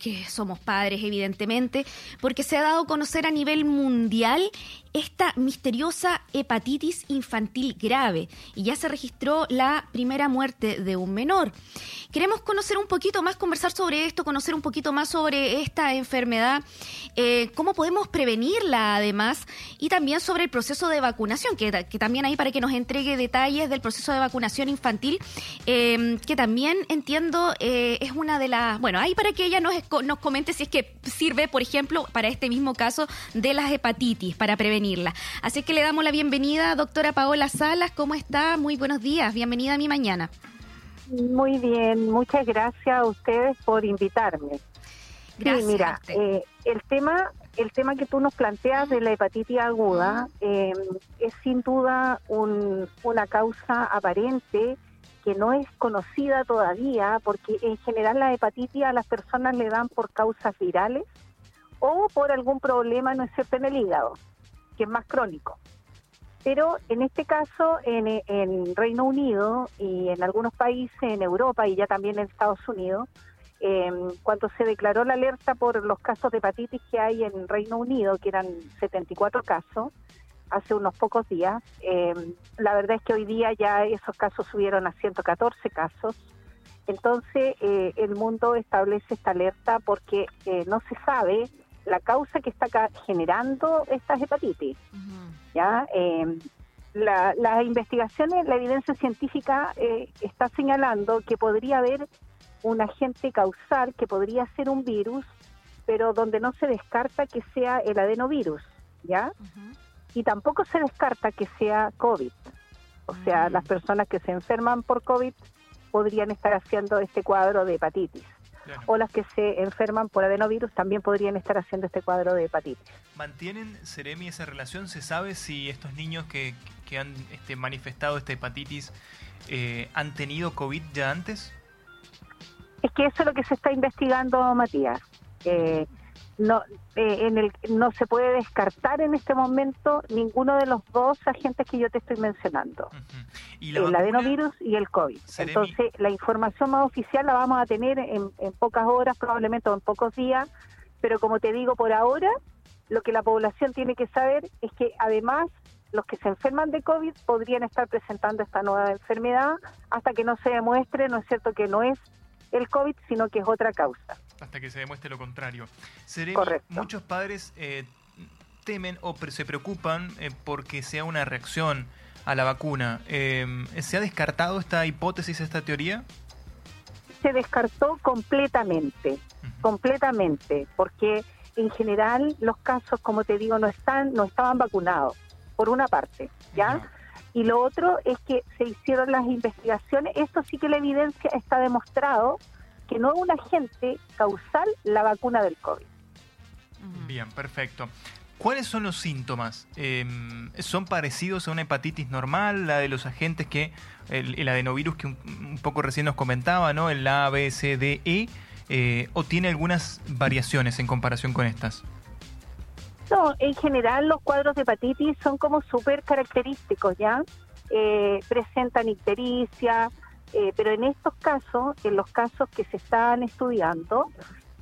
que somos padres, evidentemente, porque se ha dado a conocer a nivel mundial esta misteriosa hepatitis infantil grave y ya se registró la primera muerte de un menor. Queremos conocer un poquito más, conversar sobre esto, conocer un poquito más sobre esta enfermedad, eh, cómo podemos prevenirla además y también sobre el proceso de vacunación, que, también ahí para que nos entregue detalles del proceso de vacunación infantil, eh, que también entiendo eh, es una de las, bueno, ahí para que ella nos, nos comente si es que sirve, por ejemplo, para este mismo caso de las hepatitis, para prevenir Así que le damos la bienvenida, doctora Paola Salas. ¿Cómo está? Muy buenos días. Bienvenida a mi mañana. Muy bien, muchas gracias a ustedes por invitarme. Gracias. Sí, mira, eh, el tema el tema que tú nos planteas de la hepatitis aguda eh, es sin duda una causa aparente que no es conocida todavía, porque en general la hepatitis a las personas le dan por causas virales o por algún problema, ¿no es cierto?, en el hígado que es más crónico. Pero en este caso, en, Reino Unido y en algunos países en Europa y ya también en Estados Unidos, em, cuando se declaró la alerta por los casos de hepatitis que hay en Reino Unido, que eran 74 casos, hace unos pocos días, em, la verdad es que hoy día ya esos casos subieron a 114 casos. Entonces, eh, el mundo establece esta alerta porque eh, no se sabe la causa que está generando estas hepatitis. ¿ya? Eh, la, las investigaciones, la evidencia científica eh, está señalando que podría haber un agente causal que podría ser un virus, pero donde no se descarta que sea el adenovirus, ¿ya? Y tampoco se descarta que sea COVID. O sea, mm. las personas que se enferman por COVID podrían estar haciendo este cuadro de hepatitis o las que se enferman por adenovirus también podrían estar haciendo este cuadro de hepatitis. ¿Mantienen, Seremi, esa relación? ¿Se sabe si estos niños que, han este, manifestado esta hepatitis eh, han tenido COVID ya antes? Es que eso es lo que se está investigando, Matías. Eh, no eh, en el no se puede descartar en este momento ninguno de los dos agentes que yo te estoy mencionando. El adenovirus y el covid. Entonces la información más oficial la vamos a tener en, pocas horas probablemente o en pocos días pero como te digo por ahora lo que la población tiene que saber es que además los que se enferman de COVID podrían estar presentando esta nueva enfermedad hasta que no se demuestre, ¿no es cierto?, que no es el COVID, sino que es otra causa hasta que se demuestre lo contrario. muchos padres eh, temen o se preocupan eh, porque sea una reacción a la vacuna. Em, ¿Se ha descartado esta hipótesis, esta teoría? Se descartó completamente, completamente, porque en general los casos, como te digo, no están, no estaban vacunados, por una parte, ¿ya? Y lo otro es que se hicieron las investigaciones, esto sí que la evidencia está demostrado que no es un agente causal la vacuna del COVID. Bien, perfecto. ¿Cuáles son los síntomas? Em, ¿Son parecidos a una hepatitis normal, la de los agentes que, el, adenovirus que un, poco recién nos comentaba, ¿no? El A, B, C, D, E, eh, o tiene algunas variaciones en comparación con estas? No, en general los cuadros de hepatitis son como súper característicos, ¿ya? Eh, presentan ictericia, eh, pero en estos casos, en los casos que se están estudiando,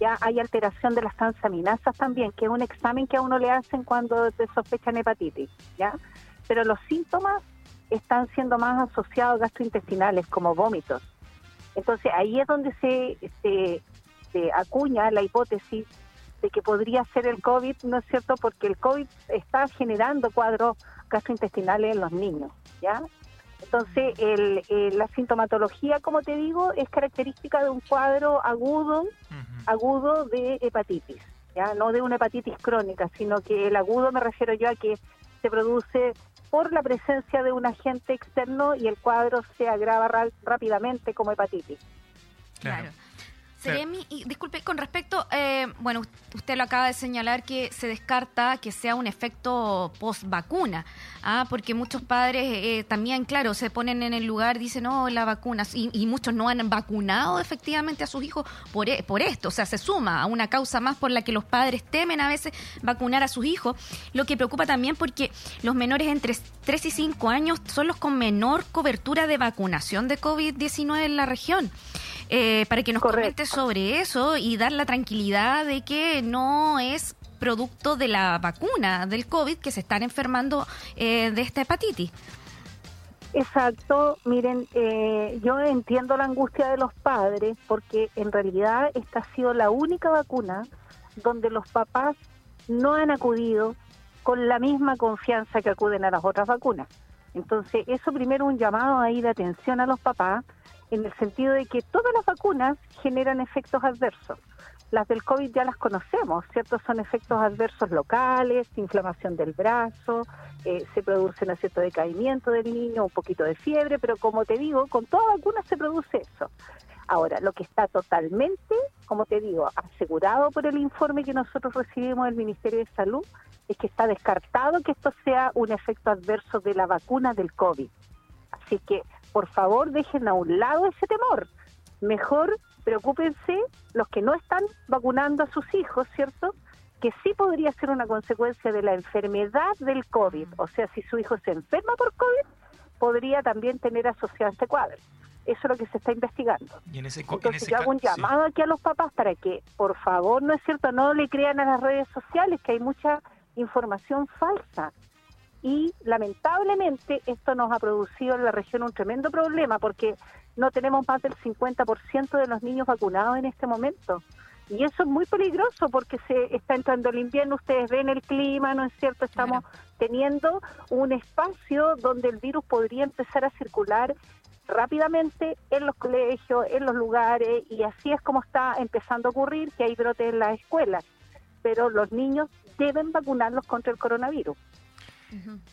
ya hay alteración de las transaminasas también, que es un examen que a uno le hacen cuando se sospechan hepatitis, ¿ya? Pero los síntomas están siendo más asociados a gastrointestinales, como vómitos. Entonces ahí es donde se, se acuña la hipótesis de que podría ser el COVID, ¿no es cierto? Porque el COVID está generando cuadros gastrointestinales en los niños, ¿ya? Entonces, el, eh, la sintomatología, como te digo, es característica de un cuadro agudo, agudo de hepatitis, ya no de una hepatitis crónica, sino que el agudo me refiero yo a que se produce por la presencia de un agente externo y el cuadro se agrava rápidamente como hepatitis. claro. Seremi, y disculpe, con respecto, eh, bueno, usted lo acaba de señalar que se descarta que sea un efecto post vacuna, ¿ah? porque muchos padres eh, también, claro, se ponen en el lugar, dicen, no, la vacuna, y, muchos no han vacunado efectivamente a sus hijos por, e, por esto, o sea, se suma a una causa más por la que los padres temen a veces vacunar a sus hijos, lo que preocupa también porque los menores entre 3 y 5 años son los con menor cobertura de vacunación de COVID-19 en la región. Eh, para que nos comente sobre eso y dar la tranquilidad de que no es producto de la vacuna del COVID que se están enfermando eh, de esta hepatitis. Exacto, miren, eh, yo entiendo la angustia de los padres porque en realidad esta ha sido la única vacuna donde los papás no han acudido con la misma confianza que acuden a las otras vacunas. Entonces, eso primero un llamado ahí de atención a los papás en el sentido de que todas las vacunas generan efectos adversos. Las del COVID ya las conocemos, ¿cierto? Son efectos adversos locales, inflamación del brazo, eh, se produce un cierto decaimiento del niño, un poquito de fiebre, pero como te digo, con toda vacuna se produce eso. Ahora, lo que está totalmente, como te digo, asegurado por el informe que nosotros recibimos del Ministerio de Salud, es que está descartado que esto sea un efecto adverso de la vacuna del COVID. Así que, por favor, dejen a un lado ese temor. Mejor preocúpense los que no están vacunando a sus hijos, ¿cierto? Que sí podría ser una consecuencia de la enfermedad del COVID. O sea, si su hijo se enferma por COVID, podría también tener asociado este cuadro. Eso es lo que se está investigando. Y en ese, Entonces yo hago un llamado aquí a los papás para que, por favor, no es cierto, no le crean a las redes sociales, que hay mucha información falsa. Y lamentablemente esto nos ha producido en la región un tremendo problema porque no tenemos más del 50% de los niños vacunados en este momento. Y eso es muy peligroso porque se está entrando el invierno, ustedes ven el clima, ¿no es cierto? Estamos teniendo un espacio donde el virus podría empezar a circular rápidamente en los colegios, en los lugares, y así es como está empezando a ocurrir que hay brotes en las escuelas. Pero los niños deben vacunarlos contra el coronavirus.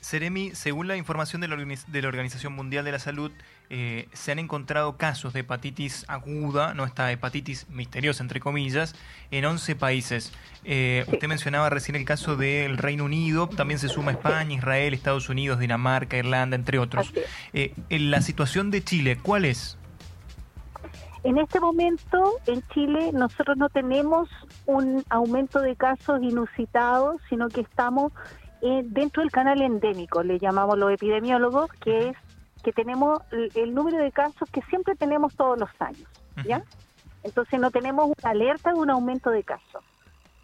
Seremi, según la información de la, de la, Organización Mundial de la Salud, eh, se han encontrado casos de hepatitis aguda, no esta hepatitis misteriosa, entre comillas, en 11 países. Eh, usted mencionaba recién el caso del Reino Unido, también se suma España, Israel, Estados Unidos, Dinamarca, Irlanda, entre otros. Eh, en la situación de Chile, ¿cuál es? En este momento, en Chile, nosotros no tenemos un aumento de casos inusitados, sino que estamos dentro del canal endémico, le llamamos los epidemiólogos, que es que tenemos el, número de casos que siempre tenemos todos los años, ¿ya? Entonces no tenemos una alerta de un aumento de casos,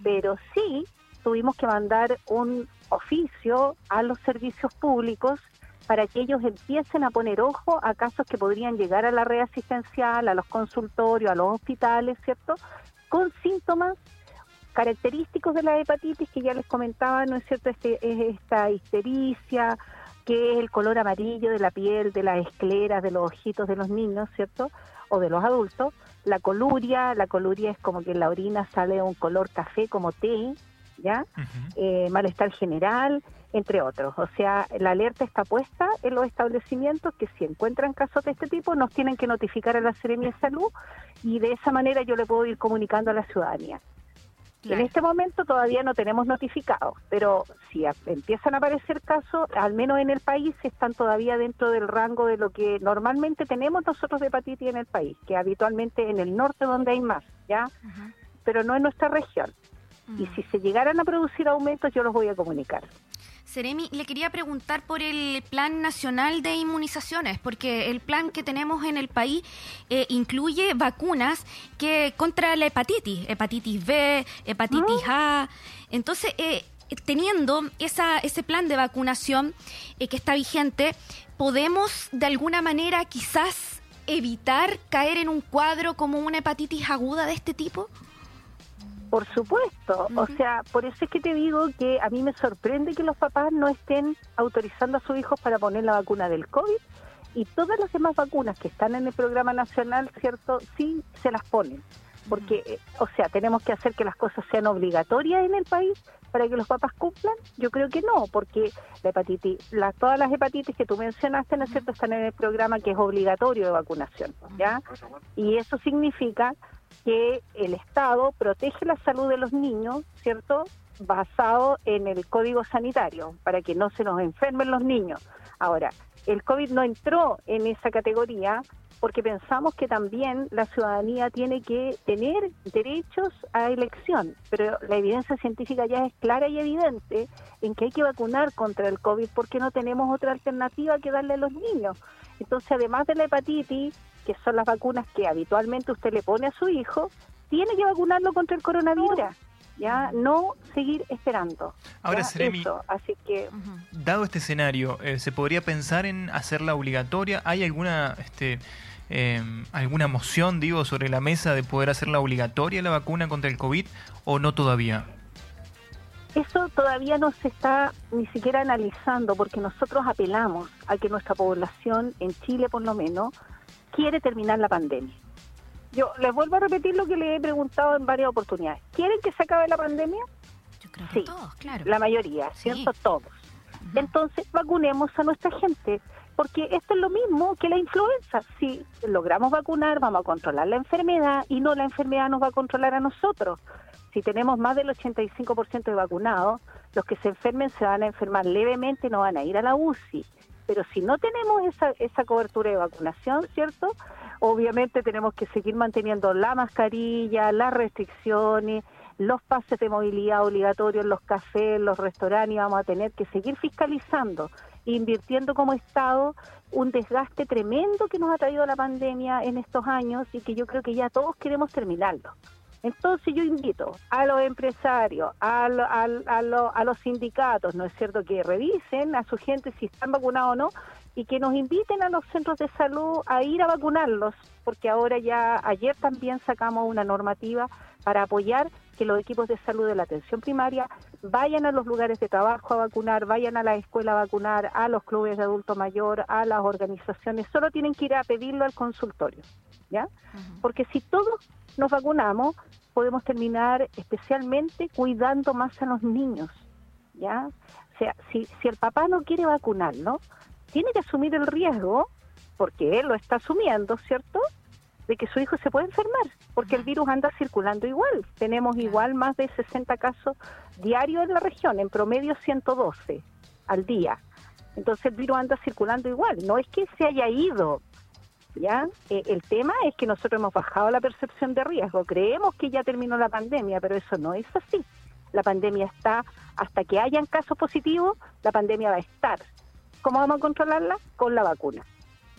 pero sí tuvimos que mandar un oficio a los servicios públicos para que ellos empiecen a poner ojo a casos que podrían llegar a la red asistencial, a los consultorios, a los hospitales, ¿cierto? Con síntomas característicos de la hepatitis que ya les comentaba, ¿no es cierto? Este, es esta histericia, que es el color amarillo de la piel, de las escleras, de los ojitos de los niños, ¿cierto? O de los adultos. La coluria, la coluria es como que en la orina sale un color café como té, ¿ya? Eh, malestar general, entre otros. O sea, la alerta está puesta en los establecimientos que si encuentran casos de este tipo nos tienen que notificar a la Seremia de Salud y de esa manera yo le puedo ir comunicando a la ciudadanía. En este momento todavía no tenemos notificados, pero si empiezan a aparecer casos, al menos en el país, están todavía dentro del rango de lo que normalmente tenemos nosotros de hepatitis en el país, que habitualmente en el norte donde hay más, ¿ya? Pero no en nuestra región. Y mm. si se llegaran a producir aumentos, yo los voy a comunicar. Seremi, le quería preguntar por el Plan Nacional de Inmunizaciones, porque el plan que tenemos en el país eh, incluye vacunas que contra la hepatitis, hepatitis B, hepatitis A. Entonces, eh, teniendo esa, ese plan de vacunación eh, que está vigente, podemos de alguna manera quizás evitar caer en un cuadro como una hepatitis aguda de este tipo? Por supuesto, o sea, por eso es que te digo que a mí me sorprende que los papás no estén autorizando a sus hijos para poner la vacuna del COVID y todas las demás vacunas que están en el programa nacional, ¿cierto? Sí se las ponen. Porque, eh, o sea, tenemos que hacer que las cosas sean obligatorias en el país para que los papás cumplan. Yo creo que no, porque la hepatitis, la, todas las hepatitis que tú mencionaste, ¿no es cierto?, están en el programa que es obligatorio de vacunación, ¿ya? Y eso significa que el Estado protege la salud de los niños, ¿cierto? Basado en el código sanitario, para que no se nos enfermen los niños. Ahora, el COVID no entró en esa categoría porque pensamos que también la ciudadanía tiene que tener derechos a elección, pero la evidencia científica ya es clara y evidente en que hay que vacunar contra el COVID porque no tenemos otra alternativa que darle a los niños. Entonces, además de la hepatitis, que son las vacunas que habitualmente usted le pone a su hijo, tiene que vacunarlo contra el coronavirus. Ya, no seguir esperando. Ahora, Seremi, así que... Dado este escenario, eh, ¿se podría pensar en hacerla obligatoria? ¿Hay alguna este, em, alguna moción, digo, sobre la mesa de poder hacerla obligatoria la vacuna contra el COVID o no todavía? Eso todavía no se está ni siquiera analizando porque nosotros apelamos a que nuestra población, en Chile por lo menos, quiere terminar la pandemia. Yo les vuelvo a repetir lo que le he preguntado en varias oportunidades. ¿Quieren que se acabe la pandemia? Yo creo que sí, todos, claro. La mayoría, ¿cierto? Todos. Entonces, vacunemos a nuestra gente, porque esto es lo mismo que la influenza. Si logramos vacunar, vamos a controlar la enfermedad y no la enfermedad nos va a controlar a nosotros si tenemos más del 85% de vacunados, los que se enfermen se van a enfermar levemente, no van a ir a la UCI. Pero si no tenemos esa, esa cobertura de vacunación, ¿cierto? Obviamente tenemos que seguir manteniendo la mascarilla, las restricciones, los pases de movilidad obligatorios, los cafés, los restaurantes, y vamos a tener que seguir fiscalizando, invirtiendo como Estado un desgaste tremendo que nos ha traído la pandemia en estos años y que yo creo que ya todos queremos terminarlo. Entonces yo invito a los empresarios, a, a, los sindicatos, ¿no es cierto?, que revisen a su gente si están vacunados o no y que nos inviten a los centros de salud a ir a vacunarlos, porque ahora ya, ayer también sacamos una normativa para apoyar que los equipos de salud de la atención primaria vayan a los lugares de trabajo a vacunar, vayan a la escuela a vacunar, a los clubes de adulto mayor, a las organizaciones, solo tienen que ir a pedirlo al consultorio, ¿ya? Porque si todos nos vacunamos, podemos terminar especialmente cuidando más a los niños, ¿ya? O sea, si, si el papá no quiere vacunarlo, tiene que asumir el riesgo, porque él lo está asumiendo, ¿cierto?, de que su hijo se puede enfermar, porque el virus anda circulando igual. Tenemos igual más de 60 casos diarios en la región, en promedio 112 al día. Entonces el virus anda circulando igual, no es que se haya ido, ¿ya? Eh, el tema es que nosotros hemos bajado la percepción de riesgo. Creemos que ya terminó la pandemia, pero eso no es así. La pandemia está, hasta que hayan casos positivos, la pandemia va a estar. ¿Cómo vamos a controlarla? Con la vacuna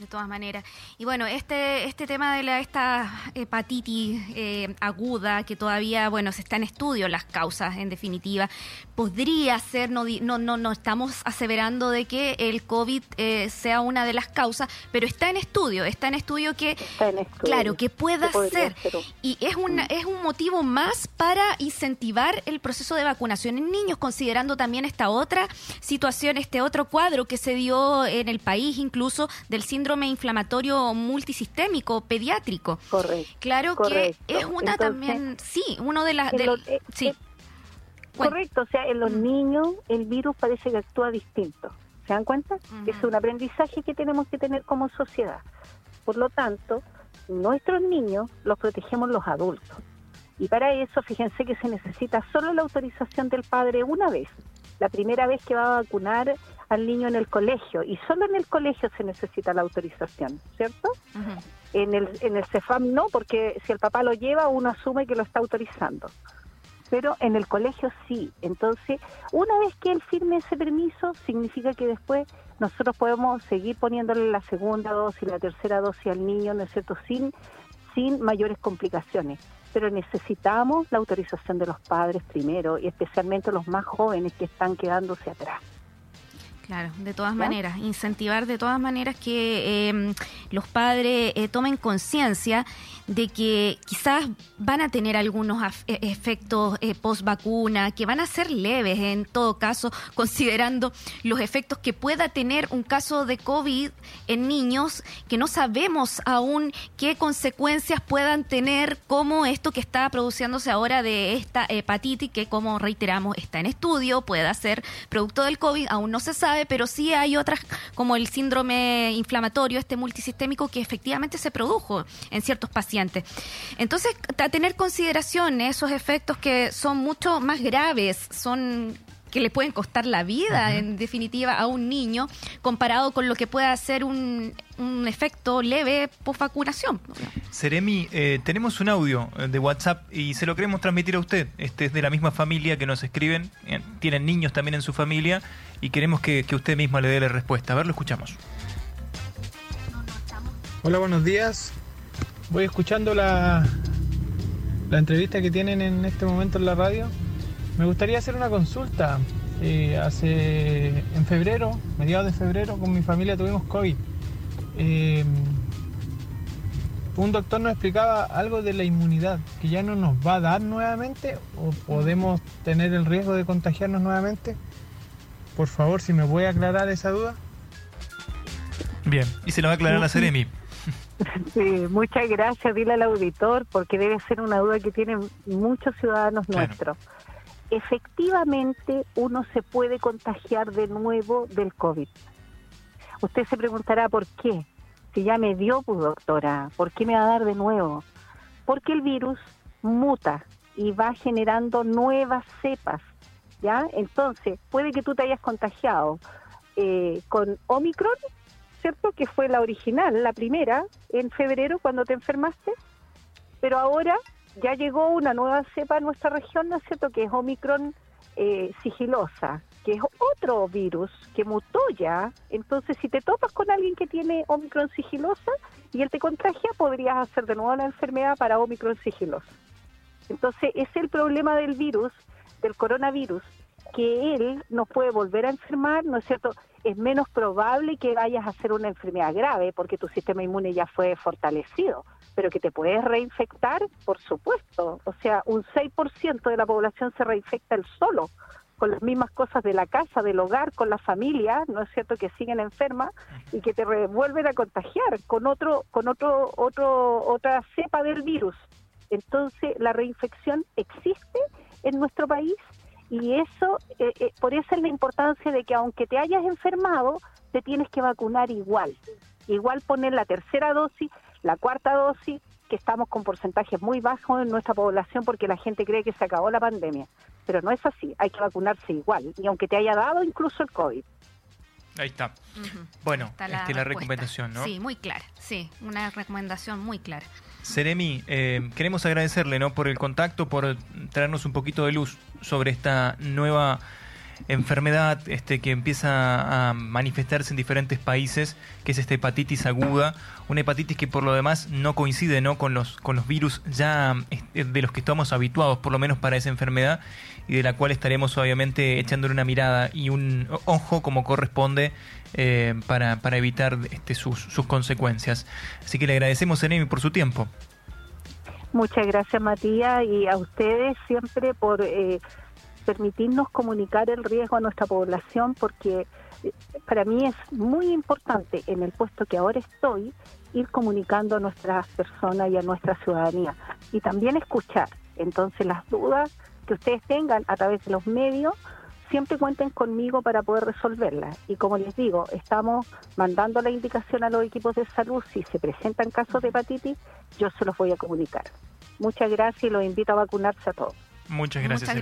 de todas maneras. Y bueno, este, este tema de la, esta hepatitis eh, aguda, que todavía, bueno, se está en estudio las causas, en definitiva, podría ser, no, no, no, no estamos aseverando de que el COVID eh, sea una de las causas, pero está en estudio, está en estudio que, claro, que pueda ser. Y es, una, es un motivo más para incentivar el proceso de vacunación en niños, considerando también esta otra situación, este otro cuadro que se dio en el país, incluso del síndrome inflamatorio multisistémico pediátrico. Correcto. Claro que es una también, sí, uno de las... Eh, sí. Eh, correcto, o sea, en los niños el virus parece que actúa distinto. ¿Se dan cuenta? Es un aprendizaje que tenemos que tener como sociedad. Por lo tanto, nuestros niños los protegemos los adultos. Y para eso, fíjense que se necesita solo la autorización del padre una vez. La primera vez que va a vacunar al niño en el colegio y solo en el colegio se necesita la autorización, ¿cierto? En el en el CEFAM no, porque si el papá lo lleva uno asume que lo está autorizando. Pero en el colegio sí. Entonces, una vez que él firme ese permiso, significa que después nosotros podemos seguir poniéndole la segunda dosis, la tercera dosis al niño, ¿no es cierto? Sin, sin mayores complicaciones. Pero necesitamos la autorización de los padres primero, y especialmente los más jóvenes que están quedándose atrás. Claro, de todas maneras, incentivar de todas maneras que em, los padres eh, tomen conciencia de que quizás van a tener algunos e, efectos eh, post vacuna, que van a ser leves en todo caso, considerando los efectos que pueda tener un caso de COVID en niños, que no sabemos aún qué consecuencias puedan tener, como esto que está produciéndose ahora de esta hepatitis, que como reiteramos está en estudio, pueda ser producto del COVID, aún no se sabe pero sí hay otras como el síndrome inflamatorio, este multisistémico, que efectivamente se produjo en ciertos pacientes. Entonces, a tener consideración esos efectos que son mucho más graves, son que le pueden costar la vida, en definitiva, a un niño, comparado con lo que pueda ser un, un efecto leve post vacunación. Seremi, eh, tenemos un audio eh, de WhatsApp y se lo queremos transmitir a usted. Este es de la misma familia que nos escriben, eh, tienen niños también en su familia y queremos que, que usted misma le dé la respuesta. A ver, lo escuchamos. Hola, buenos días. Voy escuchando la, la entrevista que tienen en este momento en la radio. Me gustaría hacer una consulta. Eh, hace en febrero, mediados de febrero, con mi familia tuvimos COVID. Eh, un doctor nos explicaba algo de la inmunidad, que ya no nos va a dar nuevamente o podemos tener el riesgo de contagiarnos nuevamente. Por favor, si me voy a aclarar esa duda. Bien, y se lo va a aclarar la Ceremi. Sí, muchas gracias, dile al auditor, porque debe ser una duda que tienen muchos ciudadanos Claro. nuestros. Efectivamente, uno se puede contagiar de nuevo del COVID. Usted se preguntará por qué. Si ya me dio, pues doctora, ¿por qué me va a dar de nuevo? Porque el virus muta y va generando nuevas cepas, ¿ya? Entonces, puede que tú te hayas contagiado eh, con Omicron, ¿cierto? Que fue la original, la primera, en febrero cuando te enfermaste, pero ahora ya llegó una nueva cepa a nuestra región, ¿no es cierto? Que es Omicron eh, sigilosa, que es otro virus que mutó ya. Entonces, si te topas con alguien que tiene Omicron sigilosa y él te contagia, podrías hacer de nuevo la enfermedad para Omicron sigilosa. Entonces, es el problema del virus, del coronavirus, que él nos puede volver a enfermar, ¿no es cierto? Es menos probable que vayas a hacer una enfermedad grave porque tu sistema inmune ya fue fortalecido, pero que te puedes reinfectar, por supuesto. O sea, un 6% de la población se reinfecta el solo, con las mismas cosas de la casa, del hogar, con la familia, ¿no es cierto? Que siguen enfermas y que te vuelven a contagiar con otro, con otro, otro, otra cepa del virus. Entonces, la reinfección existe en nuestro país y eso, eh, eh, por eso es la importancia de que aunque te hayas enfermado, te tienes que vacunar igual. Igual poner la tercera dosis, la cuarta dosis, que estamos con porcentajes muy bajos en nuestra población porque la gente cree que se acabó la pandemia. Pero no es así, hay que vacunarse igual, y aunque te haya dado incluso el COVID. Ahí está. Bueno, Está este, la recomendación, ¿no? Sí, muy clara. Sí, una recomendación muy clara. Seremi, eh, queremos agradecerle ¿no? por el contacto, por traernos un poquito de luz sobre esta nueva enfermedad este, que empieza a manifestarse en diferentes países, que es esta hepatitis aguda, una hepatitis que por lo demás no coincide ¿no? Con, los, con los virus ya este, de los que estamos habituados, por lo menos para esa enfermedad, y de la cual estaremos obviamente echándole una mirada y un ojo como corresponde eh, para, para evitar este, sus, consecuencias. Así que le agradecemos, Seremi, por su tiempo. Muchas gracias, Matías, y a ustedes siempre por eh, permitirnos comunicar el riesgo a nuestra población, porque eh, para mí es muy importante en el puesto que ahora estoy ir comunicando a nuestras personas y a nuestra ciudadanía y también escuchar. Entonces, las dudas que ustedes tengan a través de los medios, siempre cuenten conmigo para poder resolverlas. Y como les digo, estamos mandando la indicación a los equipos de salud. Si se presentan casos de hepatitis, yo se los voy a comunicar. Muchas gracias y los invito a vacunarse a todos. Muchas gracias. Muchas Seremi.